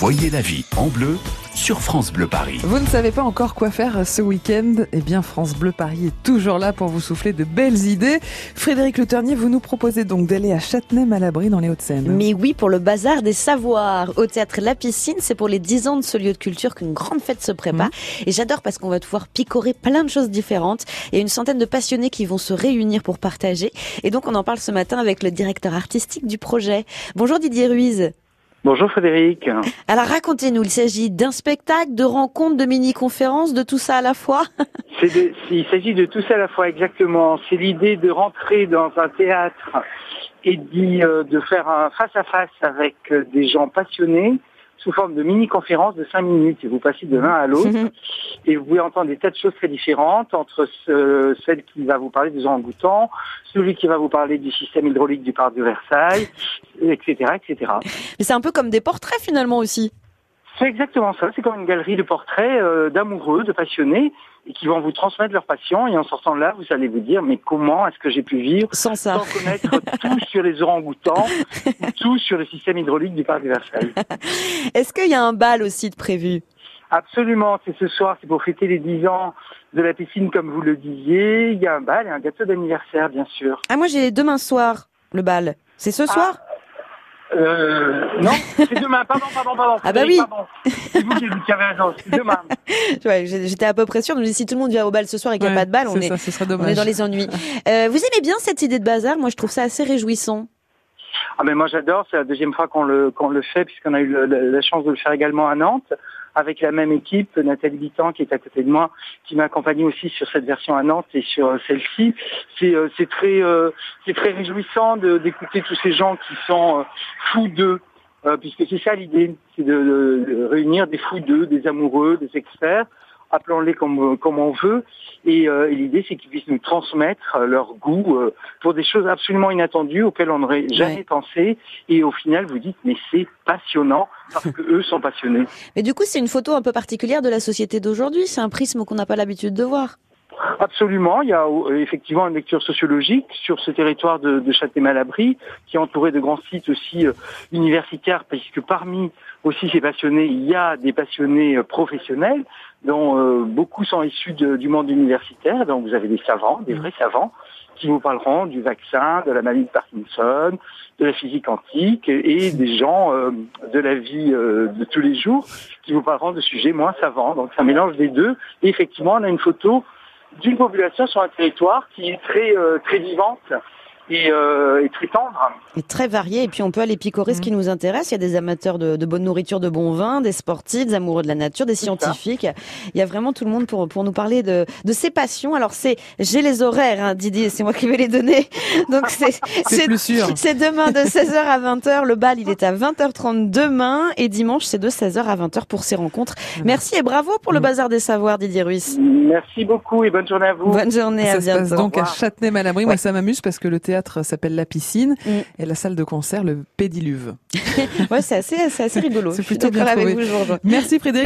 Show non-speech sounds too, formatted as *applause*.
Voyez la vie en bleu sur France Bleu Paris. Vous ne savez pas encore quoi faire ce week-end? Eh bien, France Bleu Paris est toujours là pour vous souffler de belles idées. Frédéric Le Ternier, vous nous proposez donc d'aller à Châtenay-Malabry dans les Hauts-de-Seine. Mais oui, pour le bazar des savoirs. Au théâtre La Piscine, c'est pour les 10 ans de ce lieu de culture qu'une grande fête se prépare. Et j'adore parce qu'on va pouvoir picorer plein de choses différentes. Il y a une centaine de passionnés qui vont se réunir pour partager. Et donc, on en parle ce matin avec le directeur artistique du projet. Bonjour Didier Ruiz. Bonjour Frédéric. Alors racontez-nous, il s'agit d'un spectacle, de rencontres, de mini-conférences, de tout ça à la fois *laughs* de, Il s'agit de tout ça à la fois, exactement. C'est l'idée de rentrer dans un théâtre et de, de faire un face-à-face avec euh, des gens passionnés sous forme de mini-conférence de 5 minutes. Et vous passez de l'un à l'autre et vous pouvez entendre des tas de choses très différentes entre celle qui va vous parler des orang-outans, celui qui va vous parler du système hydraulique du parc de Versailles, etc., etc. Mais c'est un peu comme des portraits finalement aussi. C'est exactement ça. C'est comme une galerie de portraits euh, d'amoureux, de passionnés, et qui vont vous transmettre leur passion. Et en sortant de là, vous allez vous dire, mais comment est-ce que j'ai pu vivre sans ça, sans connaître tout sur les orang-outans, *laughs* tout sur le système hydraulique du parc de Versailles. *laughs* Est-ce qu'il y a un bal aussi de prévu? Absolument. C'est ce soir. C'est pour fêter les 10 ans de la piscine, comme vous le disiez. Il y a un bal et un gâteau d'anniversaire, bien sûr. Ah, moi, j'ai demain soir le bal. C'est ce soir? Euh, non, c'est demain. Pardon, pardon, pardon. Ah bah oui. C'est vous qui avez raison. C'est demain. ouais, J'étais à peu près sûre. Si tout le monde vient au bal ce soir et qu'il n'y a pas de bal, on est, ça, on est dans les ennuis. Euh, vous aimez bien cette idée de bazar? Moi, je trouve ça assez réjouissant. Ah mais moi j'adore, c'est la deuxième fois qu'on le qu'on le fait puisqu'on a eu la, chance de le faire également à Nantes avec la même équipe, Nathalie Bitan qui est à côté de moi, qui m'a accompagné aussi sur cette version à Nantes et sur euh, celle-ci. C'est euh, très euh, c'est très réjouissant d'écouter tous ces gens qui sont fous d'eux. puisque c'est ça l'idée, c'est de, de, réunir des fous d'eux, des amoureux, des experts, appelons-les comme, comme on veut. Et, euh, et l'idée, c'est qu'ils puissent nous transmettre euh, leur goût euh, pour des choses absolument inattendues auxquelles on n'aurait jamais pensé. Et au final, vous dites, mais c'est passionnant parce que eux sont passionnés. *laughs* Mais du coup, c'est une photo un peu particulière de la société d'aujourd'hui. C'est un prisme qu'on n'a pas l'habitude de voir. Absolument, il y a effectivement une lecture sociologique sur ce territoire de, de Châtenay-Malabry, qui est entouré de grands sites aussi universitaires, puisque parmi aussi ces passionnés, il y a des passionnés professionnels, dont euh, beaucoup sont issus du monde universitaire. Donc vous avez des savants, des vrais savants, qui vous parleront du vaccin, de la maladie de Parkinson, de la physique quantique, et, des gens euh, de la vie euh, de tous les jours qui vous parleront de sujets moins savants. Donc c'est un mélange des deux. Et effectivement, on a une photo d'une population sur un territoire qui est très très vivante et, euh, et, très tendre. Et très varié. Et puis on peut aller picorer ce qui mmh. nous intéresse. Il y a des amateurs de, de, bonne nourriture, de bon vin, des sportifs, des amoureux de la nature, des scientifiques. Il y a vraiment tout le monde pour, pour nous parler de, de ses passions. Alors c'est, j'ai les horaires, hein, Didier, c'est moi qui vais les donner. *laughs* Donc c'est, c'est plus sûr. C'est demain de 16h à 20h. Le bal, il est à 20h30 demain. Et dimanche, c'est de 16h à 20h pour ces rencontres. Merci et bravo pour le mmh. bazar des savoirs, Didier Ruiz. Merci beaucoup et bonne journée à vous. Bonne journée, ça à bientôt. Se passe donc à Châtenay-Malabry. Moi, ça m'amuse parce que le théâtre s'appelle La Piscine mm. et la salle de concert le Pédiluve. *laughs* ouais, c'est assez, assez rigolo. C'est plutôt bien trouvé. Merci Frédéric.